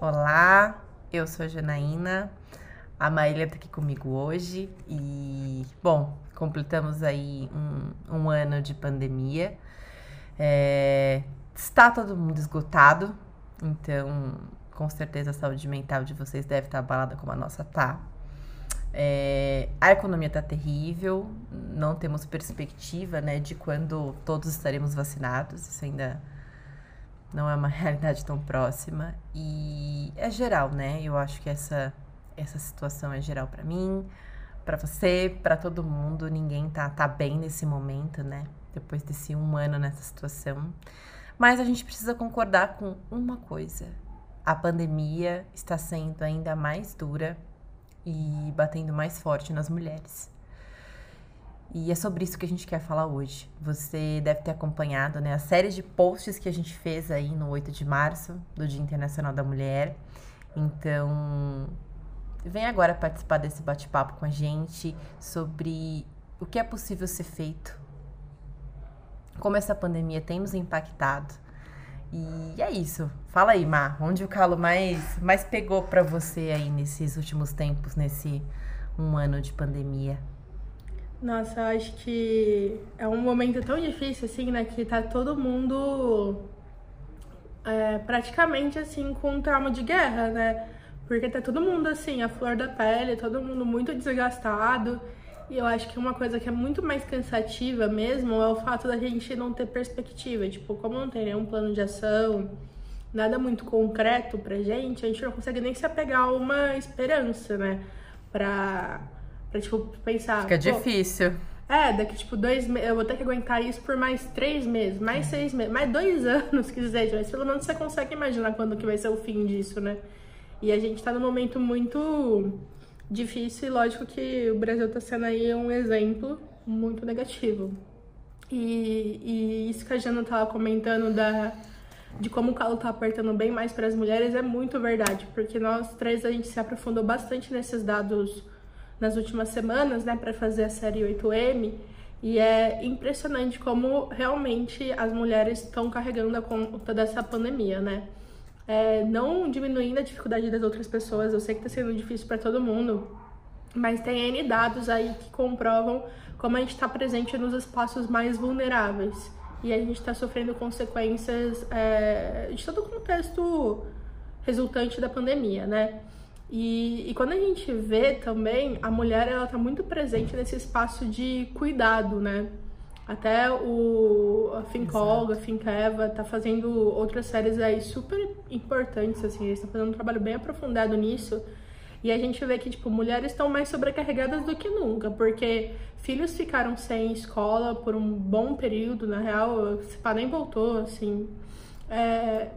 Olá, eu sou a Janaína. A Maília tá aqui comigo hoje e, bom, completamos aí um, um ano de pandemia. É, está todo mundo esgotado, então com certeza a saúde mental de vocês deve estar abalada como a nossa tá. É, a economia está terrível, não temos perspectiva né, de quando todos estaremos vacinados, isso ainda não é uma realidade tão próxima. E é geral, né? Eu acho que essa, essa situação é geral para mim, para você, para todo mundo. Ninguém tá, tá bem nesse momento, né? Depois desse um ano nessa situação. Mas a gente precisa concordar com uma coisa: a pandemia está sendo ainda mais dura e batendo mais forte nas mulheres. E é sobre isso que a gente quer falar hoje. Você deve ter acompanhado né, a série de posts que a gente fez aí no 8 de março, do Dia Internacional da Mulher. Então, vem agora participar desse bate-papo com a gente sobre o que é possível ser feito, como essa pandemia tem nos impactado. E é isso. Fala aí, Mar, onde o calo mais, mais pegou para você aí nesses últimos tempos, nesse um ano de pandemia? Nossa, eu acho que é um momento tão difícil, assim, né? Que tá todo mundo é, praticamente, assim, com um trauma de guerra, né? Porque tá todo mundo, assim, a flor da pele, todo mundo muito desgastado. E eu acho que uma coisa que é muito mais cansativa mesmo é o fato da gente não ter perspectiva. Tipo, como não tem nenhum plano de ação, nada muito concreto pra gente, a gente não consegue nem se apegar a uma esperança, né? Pra Pra, tipo, pensar. Fica difícil. É, daqui, tipo, dois meses. Eu vou ter que aguentar isso por mais três meses, mais é. seis meses, mais dois anos, que seja. Mas pelo menos você consegue imaginar quando que vai ser o fim disso, né? E a gente tá num momento muito difícil e lógico que o Brasil tá sendo aí um exemplo muito negativo. E, e isso que a Jana tava comentando da, de como o calo tá apertando bem mais para as mulheres é muito verdade, porque nós três a gente se aprofundou bastante nesses dados nas últimas semanas, né, para fazer a série 8M, e é impressionante como realmente as mulheres estão carregando a conta dessa pandemia, né? É, não diminuindo a dificuldade das outras pessoas, eu sei que está sendo difícil para todo mundo, mas tem N dados aí que comprovam como a gente está presente nos espaços mais vulneráveis e a gente está sofrendo consequências é, de todo o contexto resultante da pandemia, né? E, e, quando a gente vê também, a mulher ela tá muito presente nesse espaço de cuidado, né? Até o a Fincolga, a Finkeva tá fazendo outras séries aí super importantes, assim, eles estão fazendo um trabalho bem aprofundado nisso. E a gente vê que, tipo, mulheres estão mais sobrecarregadas do que nunca, porque filhos ficaram sem escola por um bom período, na real, o CIPA nem voltou, assim. É,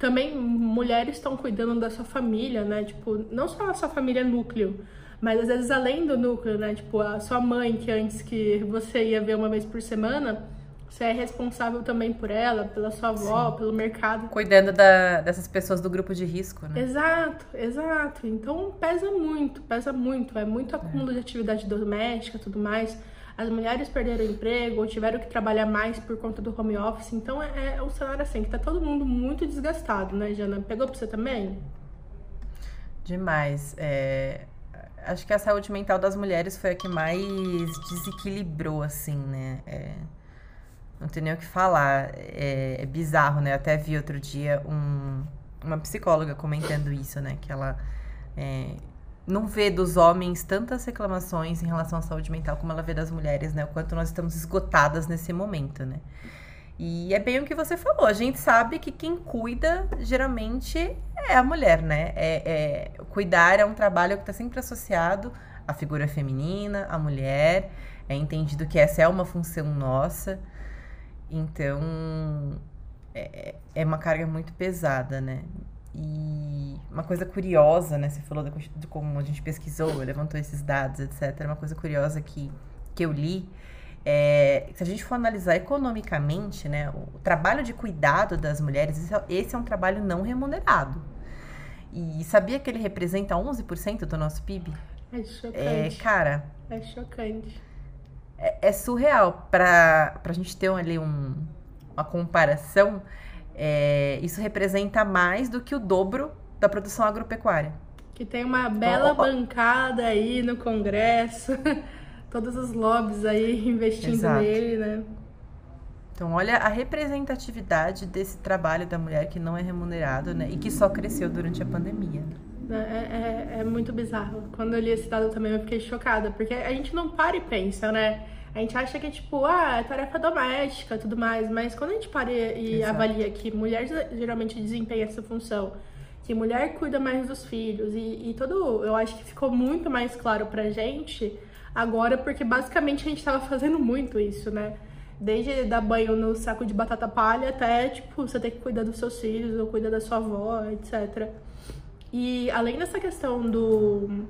também mulheres estão cuidando da sua família, né? Tipo, não só a sua família núcleo, mas às vezes além do núcleo, né? Tipo, a sua mãe, que antes que você ia ver uma vez por semana, você é responsável também por ela, pela sua avó, Sim. pelo mercado. Cuidando da, dessas pessoas do grupo de risco, né? Exato, exato. Então pesa muito, pesa muito. É muito acúmulo é. de atividade doméstica tudo mais as mulheres perderam o emprego ou tiveram que trabalhar mais por conta do home office. Então é, é um cenário assim, que tá todo mundo muito desgastado, né, Jana? Pegou pra você também? Demais. É, acho que a saúde mental das mulheres foi a que mais desequilibrou, assim, né? É, não tem nem o que falar. É, é bizarro, né? Eu até vi outro dia um, uma psicóloga comentando isso, né? Que ela é, não vê dos homens tantas reclamações em relação à saúde mental como ela vê das mulheres, né? O quanto nós estamos esgotadas nesse momento, né? E é bem o que você falou. A gente sabe que quem cuida geralmente é a mulher, né? É, é cuidar é um trabalho que está sempre associado à figura feminina, à mulher. É entendido que essa é uma função nossa. Então é, é uma carga muito pesada, né? E uma coisa curiosa, né? Você falou de, como a gente pesquisou, levantou esses dados, etc. Uma coisa curiosa que, que eu li é, se a gente for analisar economicamente, né, o trabalho de cuidado das mulheres, esse é, esse é um trabalho não remunerado. E sabia que ele representa 11% do nosso PIB? É chocante. É, cara. É chocante. É, é surreal. Para a gente ter ali um, uma comparação, é, isso representa mais do que o dobro da produção agropecuária. Que tem uma bela bancada aí no Congresso, todos os lobbies aí investindo Exato. nele, né? Então, olha a representatividade desse trabalho da mulher que não é remunerado, né? E que só cresceu durante a pandemia. É, é, é, muito bizarro. Quando eu li esse dado também eu fiquei chocada, porque a gente não para e pensa, né? A gente acha que é tipo, ah, é tarefa doméstica tudo mais, mas quando a gente para e Exato. avalia que mulher geralmente desempenha essa função, que mulher cuida mais dos filhos, e, e todo. Eu acho que ficou muito mais claro pra gente agora, porque basicamente a gente tava fazendo muito isso, né? Desde dar banho no saco de batata palha até, tipo, você ter que cuidar dos seus filhos ou cuidar da sua avó, etc. E além dessa questão do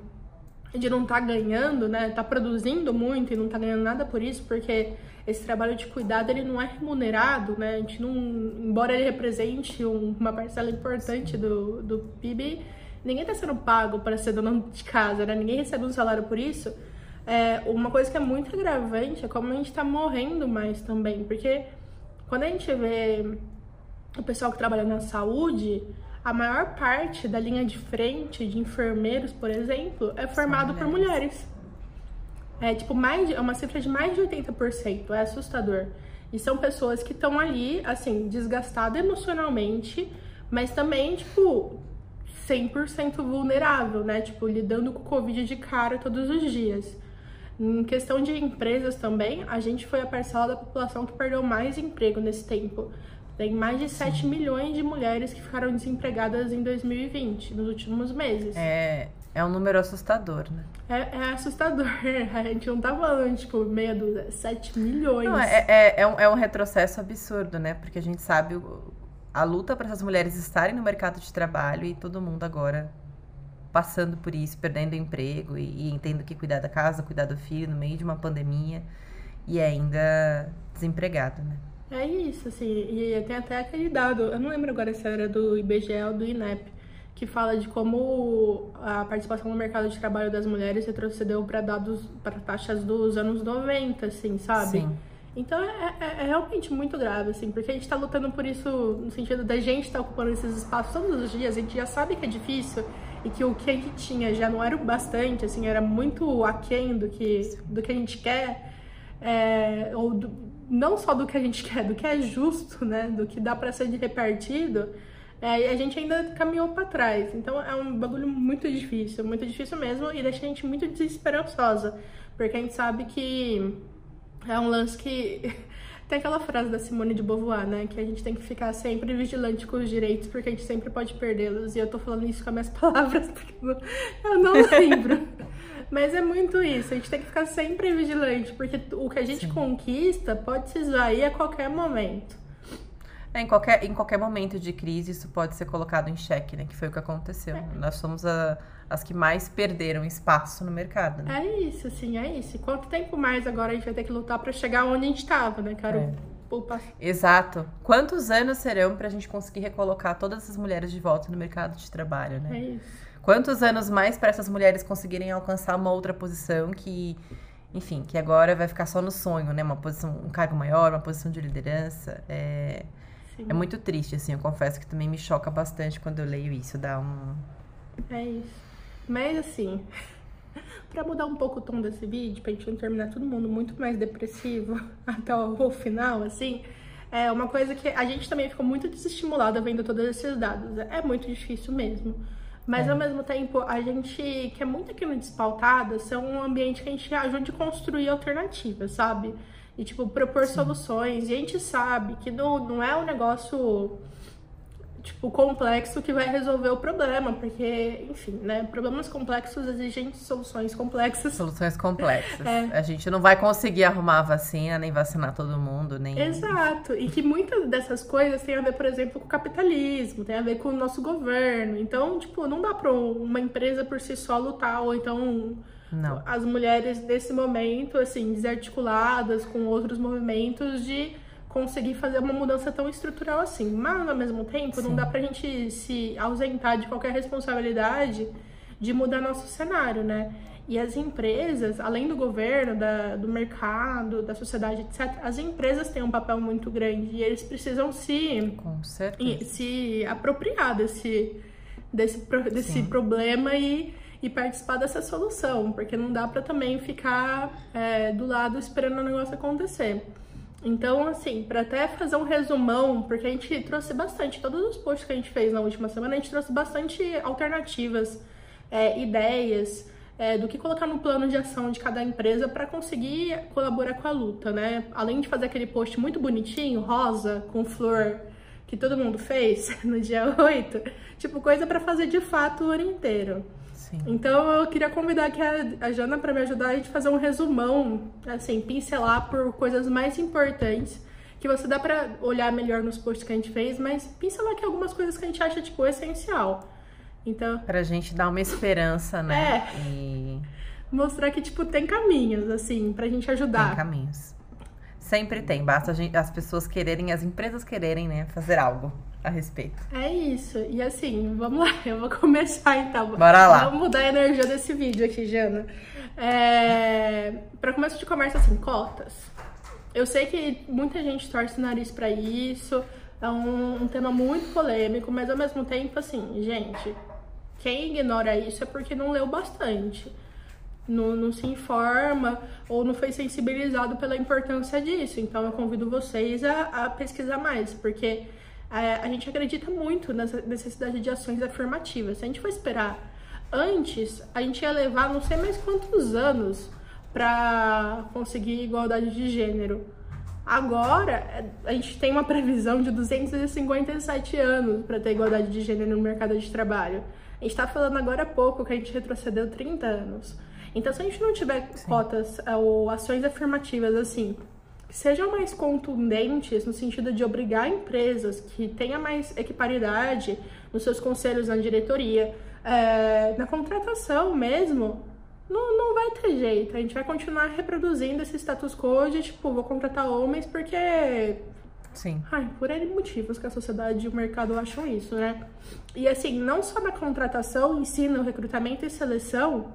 de não estar tá ganhando, né, tá produzindo muito e não tá ganhando nada por isso, porque esse trabalho de cuidado ele não é remunerado, né? A gente não, embora ele represente um, uma parcela importante do, do PIB, ninguém está sendo pago para ser dono de casa, né? Ninguém recebe um salário por isso. É, uma coisa que é muito agravante é como a gente está morrendo mais também, porque quando a gente vê o pessoal que trabalha na saúde, a maior parte da linha de frente de enfermeiros, por exemplo, é formado por mulheres. É tipo mais é uma cifra de mais de 80%, é assustador. E são pessoas que estão ali, assim, desgastadas emocionalmente, mas também, tipo, 100% vulnerável, né? Tipo, lidando com o Covid de cara todos os dias. Em questão de empresas também, a gente foi a parcela da população que perdeu mais emprego nesse tempo. Tem mais de 7 Sim. milhões de mulheres que ficaram desempregadas em 2020, nos últimos meses. É, é um número assustador, né? É, é assustador. A gente não tá falando, tipo, meia dúzia, 7 milhões. Não, é, é, é, um, é um retrocesso absurdo, né? Porque a gente sabe a luta para essas mulheres estarem no mercado de trabalho e todo mundo agora passando por isso, perdendo emprego e, e tendo que cuidar da casa, cuidar do filho no meio de uma pandemia e ainda desempregado, né? É isso, assim, e tem até aquele dado, eu não lembro agora se era do IBGE ou do INEP, que fala de como a participação no mercado de trabalho das mulheres retrocedeu para dados, para taxas dos anos 90, assim, sabe? Sim. Então é, é, é, realmente muito grave, assim, porque a gente está lutando por isso no sentido da gente estar tá ocupando esses espaços todos os dias, a gente já sabe que é difícil, e que o que a gente tinha já não era o bastante, assim, era muito aquém do que, do que a gente quer, é, ou do, não só do que a gente quer, do que é justo, né, do que dá para ser repartido, é, a gente ainda caminhou para trás. Então é um bagulho muito difícil, muito difícil mesmo, e deixa a gente muito desesperançosa, porque a gente sabe que é um lance que Tem aquela frase da Simone de Beauvoir, né? Que a gente tem que ficar sempre vigilante com os direitos, porque a gente sempre pode perdê-los. E eu tô falando isso com as minhas palavras, porque eu não lembro. Mas é muito isso, a gente tem que ficar sempre vigilante, porque o que a gente Sim. conquista pode se esvair a qualquer momento. É, em, qualquer, em qualquer momento de crise, isso pode ser colocado em xeque, né? Que foi o que aconteceu. É. Nós somos a, as que mais perderam espaço no mercado. Né? É isso, assim, é isso. Quanto tempo mais agora a gente vai ter que lutar para chegar onde a gente estava, né, cara? É. Exato. Quantos anos serão para a gente conseguir recolocar todas essas mulheres de volta no mercado de trabalho, né? É isso. Quantos anos mais para essas mulheres conseguirem alcançar uma outra posição que, enfim, que agora vai ficar só no sonho, né? Uma posição, um cargo maior, uma posição de liderança. É, é muito triste, assim. Eu confesso que também me choca bastante quando eu leio isso. Dá um. É isso. Mas assim, para mudar um pouco o tom desse vídeo, pra gente não terminar todo mundo muito mais depressivo até o, final, assim, é uma coisa que a gente também ficou muito desestimulada vendo todos esses dados. É muito difícil mesmo. Mas é. ao mesmo tempo, a gente que é muito aqui no Despautada, são um ambiente que a gente ajuda a construir alternativas, sabe? E, tipo, propor Sim. soluções. E a gente sabe que não, não é um negócio tipo, complexo que vai resolver o problema, porque, enfim, né, problemas complexos exigem soluções complexas. Soluções complexas. É. A gente não vai conseguir arrumar a vacina, nem vacinar todo mundo, nem... Exato, e que muitas dessas coisas têm a ver, por exemplo, com o capitalismo, tem a ver com o nosso governo, então, tipo, não dá pra uma empresa por si só lutar, ou então... Não. As mulheres nesse momento, assim, desarticuladas com outros movimentos de conseguir fazer uma mudança tão estrutural assim. Mas, ao mesmo tempo, Sim. não dá pra gente se ausentar de qualquer responsabilidade de mudar nosso cenário, né? E as empresas, além do governo, da, do mercado, da sociedade, etc., as empresas têm um papel muito grande e eles precisam se, se apropriar desse, desse, desse problema e, e participar dessa solução, porque não dá para também ficar é, do lado esperando o negócio acontecer. Então, assim, para até fazer um resumão, porque a gente trouxe bastante, todos os posts que a gente fez na última semana, a gente trouxe bastante alternativas, é, ideias é, do que colocar no plano de ação de cada empresa para conseguir colaborar com a luta, né? Além de fazer aquele post muito bonitinho, rosa, com flor, que todo mundo fez no dia 8, tipo, coisa para fazer de fato o ano inteiro. Sim. Então eu queria convidar aqui a, a Jana para me ajudar a gente fazer um resumão, assim, pincelar por coisas mais importantes que você dá para olhar melhor nos posts que a gente fez, mas pincelar aqui algumas coisas que a gente acha tipo essencial. Então, pra gente dar uma esperança, né? É. E... Mostrar que tipo tem caminhos assim pra gente ajudar. Tem caminhos. Sempre tem, basta gente, as pessoas quererem, as empresas quererem, né, fazer algo a respeito. É isso. E assim, vamos lá, eu vou começar então. Bora lá. Vamos mudar a energia desse vídeo aqui, Jana. É... Para começo de conversa, assim, cotas. Eu sei que muita gente torce o nariz para isso, é um, um tema muito polêmico, mas ao mesmo tempo, assim, gente, quem ignora isso é porque não leu bastante não, não se informa ou não foi sensibilizado pela importância disso. Então eu convido vocês a, a pesquisar mais, porque é, a gente acredita muito nessa necessidade de ações afirmativas. Se a gente for esperar antes, a gente ia levar não sei mais quantos anos para conseguir igualdade de gênero. Agora, é, a gente tem uma previsão de 257 anos para ter igualdade de gênero no mercado de trabalho. A gente está falando agora há pouco que a gente retrocedeu 30 anos. Então, se a gente não tiver Sim. cotas é, ou ações afirmativas assim, sejam mais contundentes no sentido de obrigar empresas que tenham mais equiparidade nos seus conselhos na diretoria, é, na contratação mesmo, não, não vai ter jeito. A gente vai continuar reproduzindo esse status quo de tipo, vou contratar homens porque. Sim. Ai, por N motivos que a sociedade e o mercado acham isso, né? E assim, não só na contratação, ensino, recrutamento e seleção,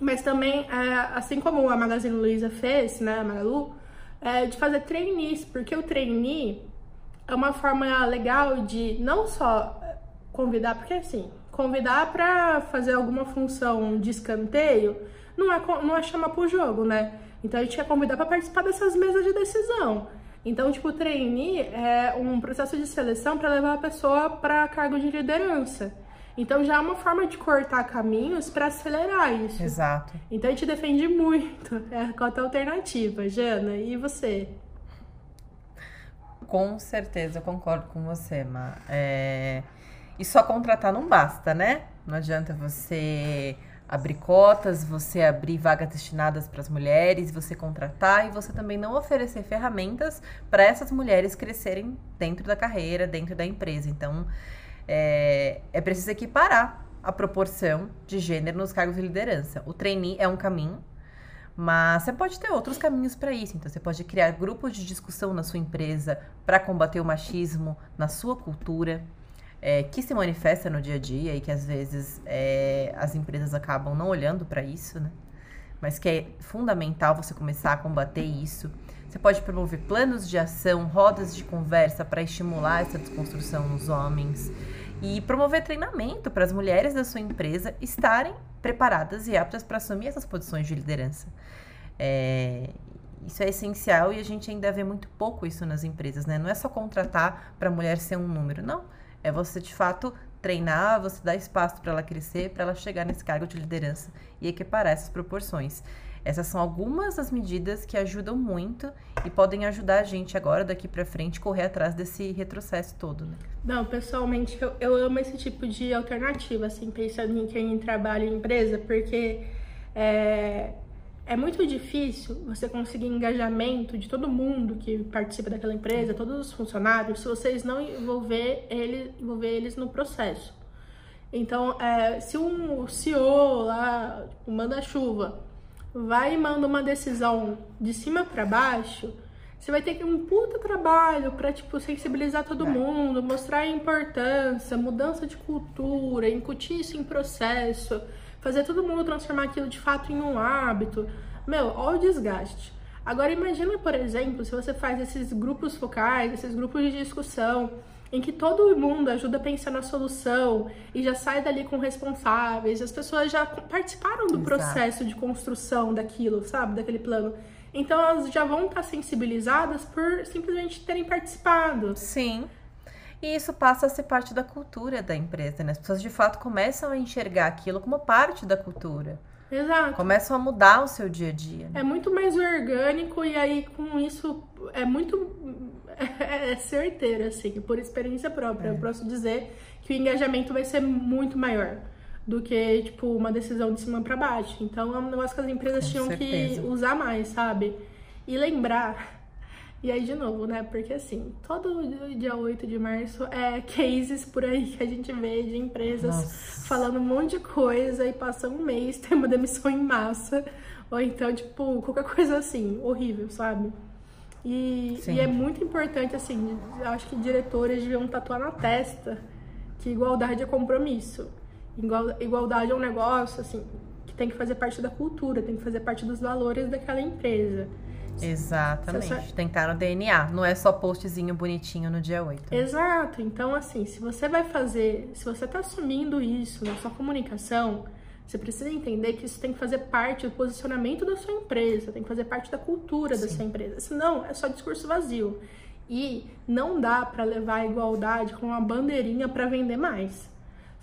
mas também, é, assim como a Magazine Luiza fez, né, a Magalu, é, de fazer trainees, porque o trainee é uma forma legal de não só convidar, porque assim, convidar para fazer alguma função de escanteio não é, não é chamar pro jogo, né? Então a gente quer convidar para participar dessas mesas de decisão. Então, tipo, o trainee é um processo de seleção para levar a pessoa para cargo de liderança. Então já é uma forma de cortar caminhos para acelerar isso. Exato. Então a gente defende muito é a cota alternativa, Jana. E você? Com certeza, eu concordo com você, Ma. É... E só contratar não basta, né? Não adianta você abrir cotas, você abrir vagas destinadas para as mulheres, você contratar e você também não oferecer ferramentas para essas mulheres crescerem dentro da carreira, dentro da empresa. Então, é, é preciso equiparar a proporção de gênero nos cargos de liderança. O trainee é um caminho, mas você pode ter outros caminhos para isso. Então, você pode criar grupos de discussão na sua empresa para combater o machismo na sua cultura, é, que se manifesta no dia a dia e que às vezes é, as empresas acabam não olhando para isso, né? Mas que é fundamental você começar a combater isso. Você pode promover planos de ação, rodas de conversa para estimular essa desconstrução nos homens e promover treinamento para as mulheres da sua empresa estarem preparadas e aptas para assumir essas posições de liderança. É, isso é essencial e a gente ainda vê muito pouco isso nas empresas, né? Não é só contratar para a mulher ser um número, não. É você de fato treinar, você dar espaço para ela crescer, para ela chegar nesse cargo de liderança e equiparar essas proporções. Essas são algumas das medidas que ajudam muito e podem ajudar a gente agora, daqui para frente, correr atrás desse retrocesso todo, né? Não, pessoalmente, eu, eu amo esse tipo de alternativa, assim, pensando em quem trabalha em empresa, porque é, é muito difícil você conseguir engajamento de todo mundo que participa daquela empresa, todos os funcionários, se vocês não envolver, ele, envolver eles no processo. Então, é, se um CEO lá, tipo, manda-chuva, vai e manda uma decisão de cima para baixo, você vai ter um puta trabalho para tipo sensibilizar todo mundo, mostrar a importância, mudança de cultura, incutir isso em processo, fazer todo mundo transformar aquilo de fato em um hábito. Meu, olha o desgaste. Agora imagina, por exemplo, se você faz esses grupos focais, esses grupos de discussão, em que todo mundo ajuda a pensar na solução e já sai dali com responsáveis, as pessoas já participaram do Exato. processo de construção daquilo, sabe, daquele plano. Então elas já vão estar sensibilizadas por simplesmente terem participado. Sim. E isso passa a ser parte da cultura da empresa, né? As pessoas de fato começam a enxergar aquilo como parte da cultura. Exato. Começam a mudar o seu dia a dia. Né? É muito mais orgânico e aí com isso é muito é, é certeiro, assim, por experiência própria. É. Eu posso dizer que o engajamento vai ser muito maior do que, tipo, uma decisão de cima para baixo. Então é um negócio que as empresas com tinham certeza. que usar mais, sabe? E lembrar. E aí, de novo, né? Porque assim, todo dia 8 de março é cases por aí que a gente vê de empresas Nossa. falando um monte de coisa e passa um mês, tem uma demissão em massa. Ou então, tipo, qualquer coisa assim, horrível, sabe? E, e, é muito importante, assim, eu acho que diretores deviam tatuar na testa que igualdade é compromisso. Igualdade é um negócio, assim, que tem que fazer parte da cultura, tem que fazer parte dos valores daquela empresa. Exatamente. Só... Tem que estar no DNA. Não é só postzinho bonitinho no dia 8. Né? Exato. Então, assim, se você vai fazer, se você está assumindo isso na sua comunicação, você precisa entender que isso tem que fazer parte do posicionamento da sua empresa, tem que fazer parte da cultura Sim. da sua empresa. Senão, é só discurso vazio. E não dá para levar a igualdade com uma bandeirinha para vender mais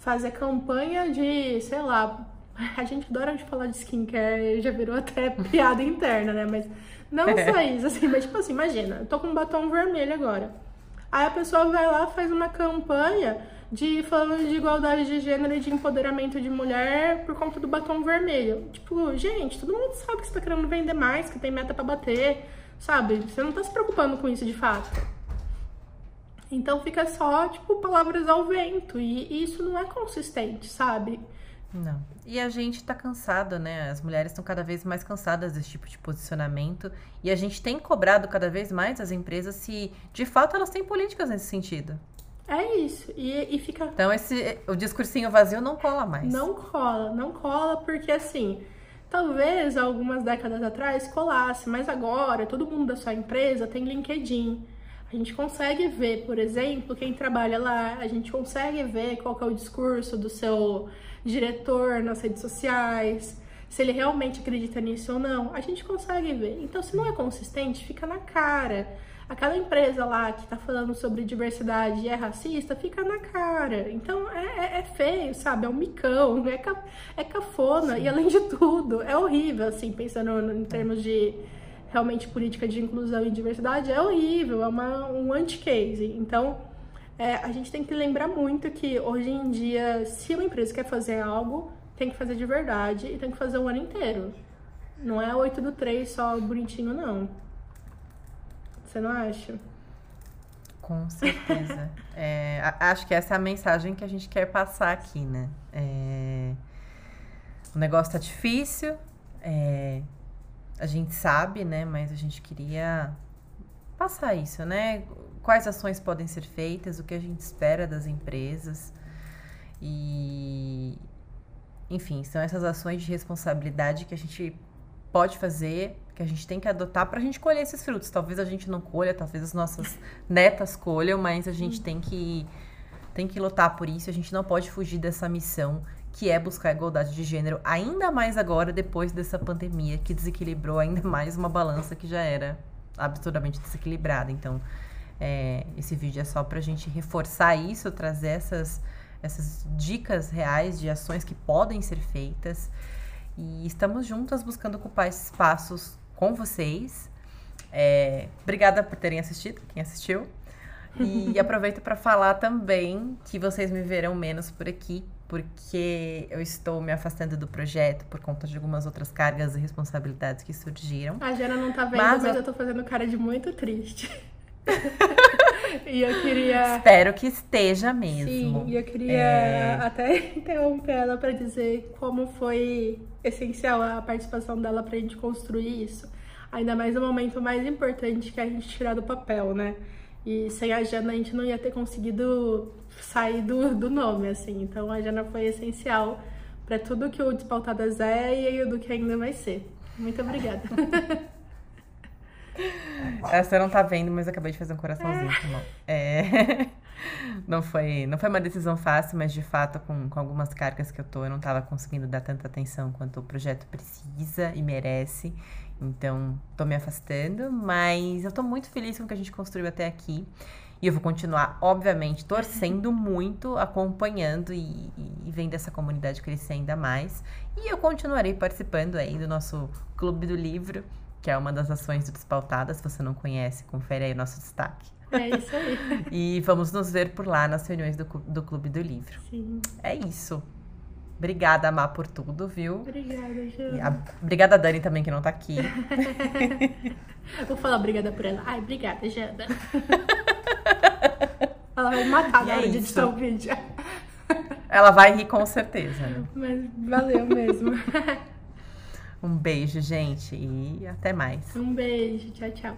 fazer campanha de, sei lá, a gente adora de falar de skincare, já virou até piada interna, né? Mas não só isso, assim, mas tipo assim, imagina, eu tô com um batom vermelho agora. Aí a pessoa vai lá, faz uma campanha de falando de igualdade de gênero e de empoderamento de mulher por conta do batom vermelho. Tipo, gente, todo mundo sabe que você tá querendo vender mais, que tem meta para bater, sabe? Você não tá se preocupando com isso de fato. Então fica só, tipo, palavras ao vento. E, isso não é consistente, sabe? Não. E a gente tá cansado, né? As mulheres estão cada vez mais cansadas desse tipo de posicionamento. E a gente tem cobrado cada vez mais as empresas se, de fato, elas têm políticas nesse sentido. É isso. E, e fica. Então, esse, o discursinho vazio não cola mais. Não cola, não cola, porque assim. Talvez algumas décadas atrás colasse, mas agora todo mundo da sua empresa tem LinkedIn. A gente consegue ver, por exemplo, quem trabalha lá, a gente consegue ver qual é o discurso do seu diretor nas redes sociais, se ele realmente acredita nisso ou não, a gente consegue ver. Então, se não é consistente, fica na cara. Aquela empresa lá que tá falando sobre diversidade e é racista, fica na cara. Então é, é, é feio, sabe? É um micão, é, ca, é cafona Sim. e além de tudo, é horrível, assim, pensando em termos de realmente política de inclusão e diversidade é horrível, é uma, um anti-case. Então, é, a gente tem que lembrar muito que hoje em dia, se uma empresa quer fazer algo, tem que fazer de verdade e tem que fazer o ano inteiro. Não é 8 do 3 só bonitinho, não. Você não acha? Com certeza. é, acho que essa é a mensagem que a gente quer passar aqui, né? É, o negócio tá difícil, é, a gente sabe, né? Mas a gente queria passar isso, né? Quais ações podem ser feitas, o que a gente espera das empresas. E, enfim, são essas ações de responsabilidade que a gente pode fazer, que a gente tem que adotar para a gente colher esses frutos. Talvez a gente não colha, talvez as nossas netas colham, mas a gente tem que tem que lutar por isso. A gente não pode fugir dessa missão que é buscar a igualdade de gênero, ainda mais agora, depois dessa pandemia, que desequilibrou ainda mais uma balança que já era absurdamente desequilibrada. Então, é, esse vídeo é só para a gente reforçar isso, trazer essas, essas dicas reais de ações que podem ser feitas. E estamos juntas buscando ocupar esses espaços com vocês. É, obrigada por terem assistido, quem assistiu. E aproveito para falar também que vocês me verão menos por aqui porque eu estou me afastando do projeto por conta de algumas outras cargas e responsabilidades que surgiram. A Jana não tá vendo, mas, mas eu tô fazendo cara de muito triste. e eu queria. Espero que esteja mesmo. Sim, e eu queria é... até interromper ela para dizer como foi essencial a participação dela pra gente construir isso. Ainda mais no momento mais importante que é a gente tirar do papel, né? E sem a Jana a gente não ia ter conseguido sair do, do nome, assim. Então a Jana foi essencial para tudo que o Despaltadas é e do que ainda vai ser. Muito obrigada. Essa não tá vendo, mas acabei de fazer um coraçãozinho, é. É. não foi, não foi uma decisão fácil, mas de fato, com, com algumas cargas que eu tô, eu não estava conseguindo dar tanta atenção quanto o projeto precisa e merece. Então, tô me afastando, mas eu tô muito feliz com o que a gente construiu até aqui. E eu vou continuar, obviamente, torcendo muito, acompanhando e, e, vendo essa comunidade crescer ainda mais. E eu continuarei participando aí do nosso Clube do Livro, que é uma das ações do Despautadas. Se você não conhece, confere aí o nosso destaque. É isso aí. e vamos nos ver por lá nas reuniões do, do Clube do Livro. Sim. É isso. Obrigada, Má, por tudo, viu? Obrigada, Ju. A, obrigada, Dani, também, que não tá aqui. Vou falar obrigada por ela. Ai, obrigada, Jana. ela vai me matar na é hora de editar o vídeo. Ela vai rir com certeza. Mas valeu mesmo. Um beijo, gente, e até mais. Um beijo. Tchau, tchau.